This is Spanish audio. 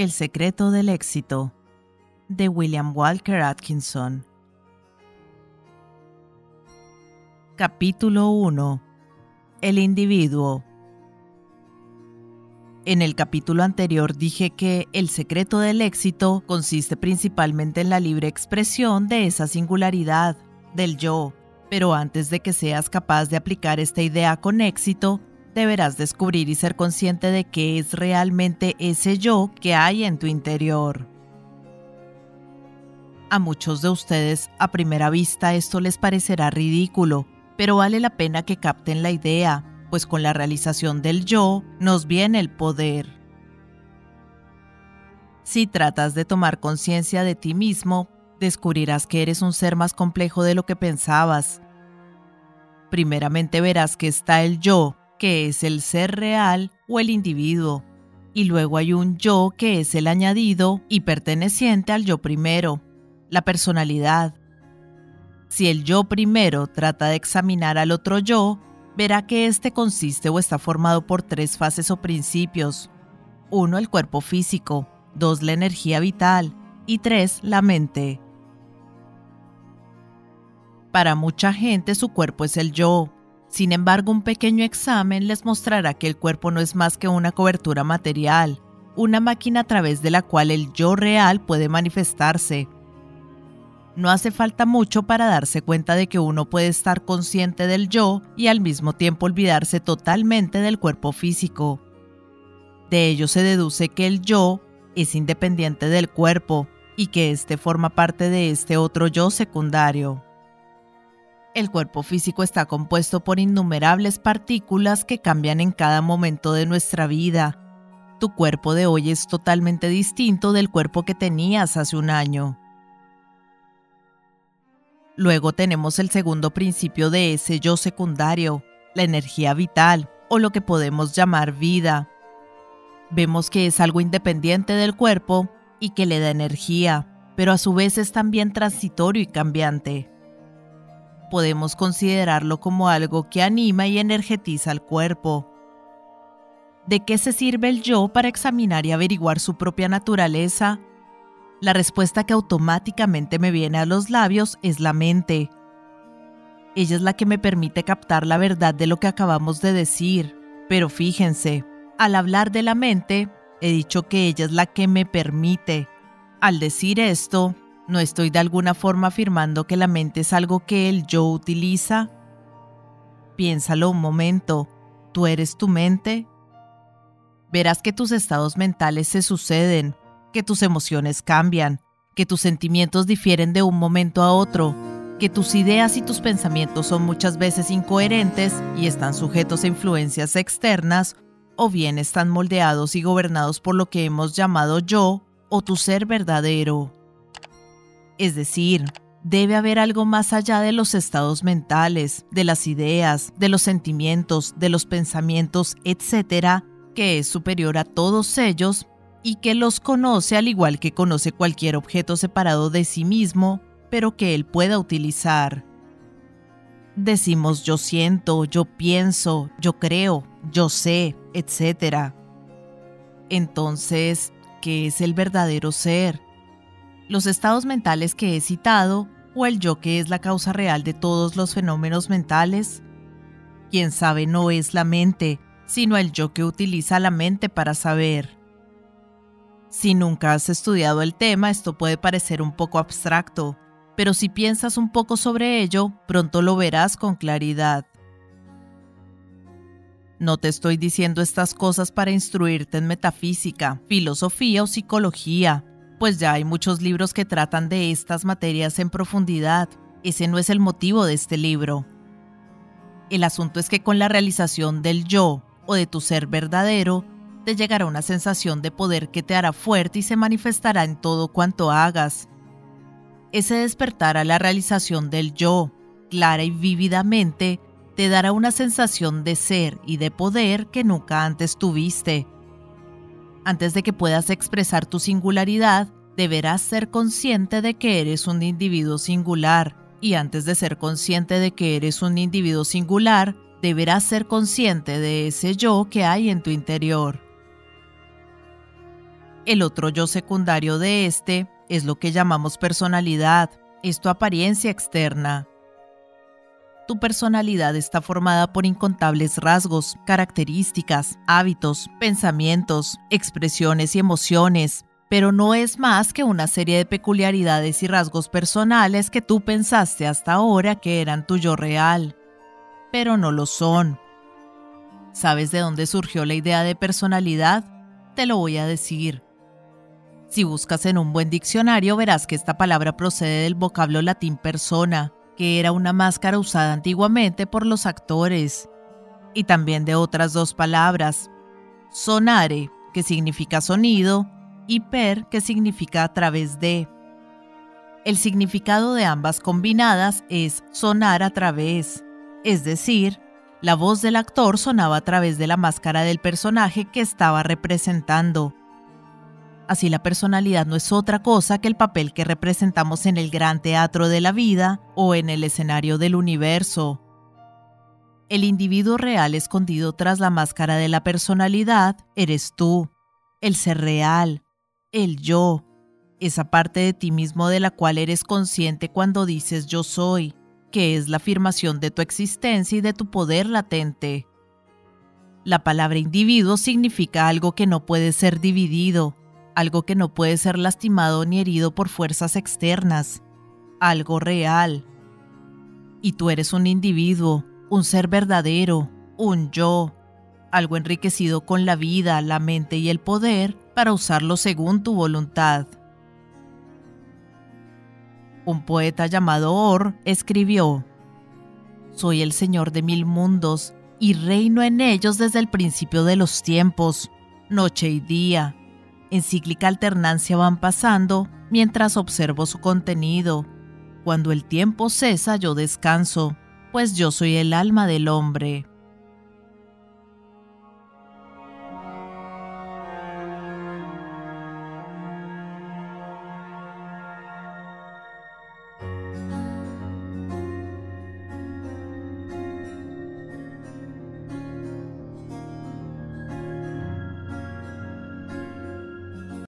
El secreto del éxito de William Walker Atkinson. Capítulo 1. El individuo. En el capítulo anterior dije que el secreto del éxito consiste principalmente en la libre expresión de esa singularidad, del yo, pero antes de que seas capaz de aplicar esta idea con éxito, deberás descubrir y ser consciente de qué es realmente ese yo que hay en tu interior. A muchos de ustedes a primera vista esto les parecerá ridículo, pero vale la pena que capten la idea, pues con la realización del yo nos viene el poder. Si tratas de tomar conciencia de ti mismo, descubrirás que eres un ser más complejo de lo que pensabas. Primeramente verás que está el yo, que es el ser real o el individuo, y luego hay un yo que es el añadido y perteneciente al yo primero, la personalidad. Si el yo primero trata de examinar al otro yo, verá que éste consiste o está formado por tres fases o principios. Uno, el cuerpo físico, dos, la energía vital y tres, la mente. Para mucha gente su cuerpo es el yo, sin embargo, un pequeño examen les mostrará que el cuerpo no es más que una cobertura material, una máquina a través de la cual el yo real puede manifestarse. No hace falta mucho para darse cuenta de que uno puede estar consciente del yo y al mismo tiempo olvidarse totalmente del cuerpo físico. De ello se deduce que el yo es independiente del cuerpo y que éste forma parte de este otro yo secundario. El cuerpo físico está compuesto por innumerables partículas que cambian en cada momento de nuestra vida. Tu cuerpo de hoy es totalmente distinto del cuerpo que tenías hace un año. Luego tenemos el segundo principio de ese yo secundario, la energía vital, o lo que podemos llamar vida. Vemos que es algo independiente del cuerpo y que le da energía, pero a su vez es también transitorio y cambiante podemos considerarlo como algo que anima y energetiza al cuerpo. ¿De qué se sirve el yo para examinar y averiguar su propia naturaleza? La respuesta que automáticamente me viene a los labios es la mente. Ella es la que me permite captar la verdad de lo que acabamos de decir. Pero fíjense, al hablar de la mente, he dicho que ella es la que me permite. Al decir esto, ¿No estoy de alguna forma afirmando que la mente es algo que el yo utiliza? Piénsalo un momento. ¿Tú eres tu mente? Verás que tus estados mentales se suceden, que tus emociones cambian, que tus sentimientos difieren de un momento a otro, que tus ideas y tus pensamientos son muchas veces incoherentes y están sujetos a influencias externas, o bien están moldeados y gobernados por lo que hemos llamado yo o tu ser verdadero. Es decir, debe haber algo más allá de los estados mentales, de las ideas, de los sentimientos, de los pensamientos, etc., que es superior a todos ellos y que los conoce al igual que conoce cualquier objeto separado de sí mismo, pero que él pueda utilizar. Decimos yo siento, yo pienso, yo creo, yo sé, etc. Entonces, ¿qué es el verdadero ser? Los estados mentales que he citado o el yo que es la causa real de todos los fenómenos mentales? Quien sabe no es la mente, sino el yo que utiliza la mente para saber. Si nunca has estudiado el tema, esto puede parecer un poco abstracto, pero si piensas un poco sobre ello, pronto lo verás con claridad. No te estoy diciendo estas cosas para instruirte en metafísica, filosofía o psicología, pues ya hay muchos libros que tratan de estas materias en profundidad. Ese no es el motivo de este libro. El asunto es que con la realización del yo o de tu ser verdadero, te llegará una sensación de poder que te hará fuerte y se manifestará en todo cuanto hagas. Ese despertar a la realización del yo, clara y vívidamente, te dará una sensación de ser y de poder que nunca antes tuviste antes de que puedas expresar tu singularidad, deberás ser consciente de que eres un individuo singular. Y antes de ser consciente de que eres un individuo singular, deberás ser consciente de ese yo que hay en tu interior. El otro yo secundario de este es lo que llamamos personalidad, es tu apariencia externa. Tu personalidad está formada por incontables rasgos, características, hábitos, pensamientos, expresiones y emociones, pero no es más que una serie de peculiaridades y rasgos personales que tú pensaste hasta ahora que eran tu yo real, pero no lo son. ¿Sabes de dónde surgió la idea de personalidad? Te lo voy a decir. Si buscas en un buen diccionario verás que esta palabra procede del vocablo latín persona, que era una máscara usada antiguamente por los actores, y también de otras dos palabras, sonare, que significa sonido, y per, que significa a través de. El significado de ambas combinadas es sonar a través, es decir, la voz del actor sonaba a través de la máscara del personaje que estaba representando. Así la personalidad no es otra cosa que el papel que representamos en el gran teatro de la vida o en el escenario del universo. El individuo real escondido tras la máscara de la personalidad eres tú, el ser real, el yo, esa parte de ti mismo de la cual eres consciente cuando dices yo soy, que es la afirmación de tu existencia y de tu poder latente. La palabra individuo significa algo que no puede ser dividido, algo que no puede ser lastimado ni herido por fuerzas externas, algo real. Y tú eres un individuo, un ser verdadero, un yo, algo enriquecido con la vida, la mente y el poder para usarlo según tu voluntad. Un poeta llamado Or escribió, Soy el Señor de mil mundos y reino en ellos desde el principio de los tiempos, noche y día, en cíclica alternancia van pasando mientras observo su contenido. Cuando el tiempo cesa yo descanso, pues yo soy el alma del hombre.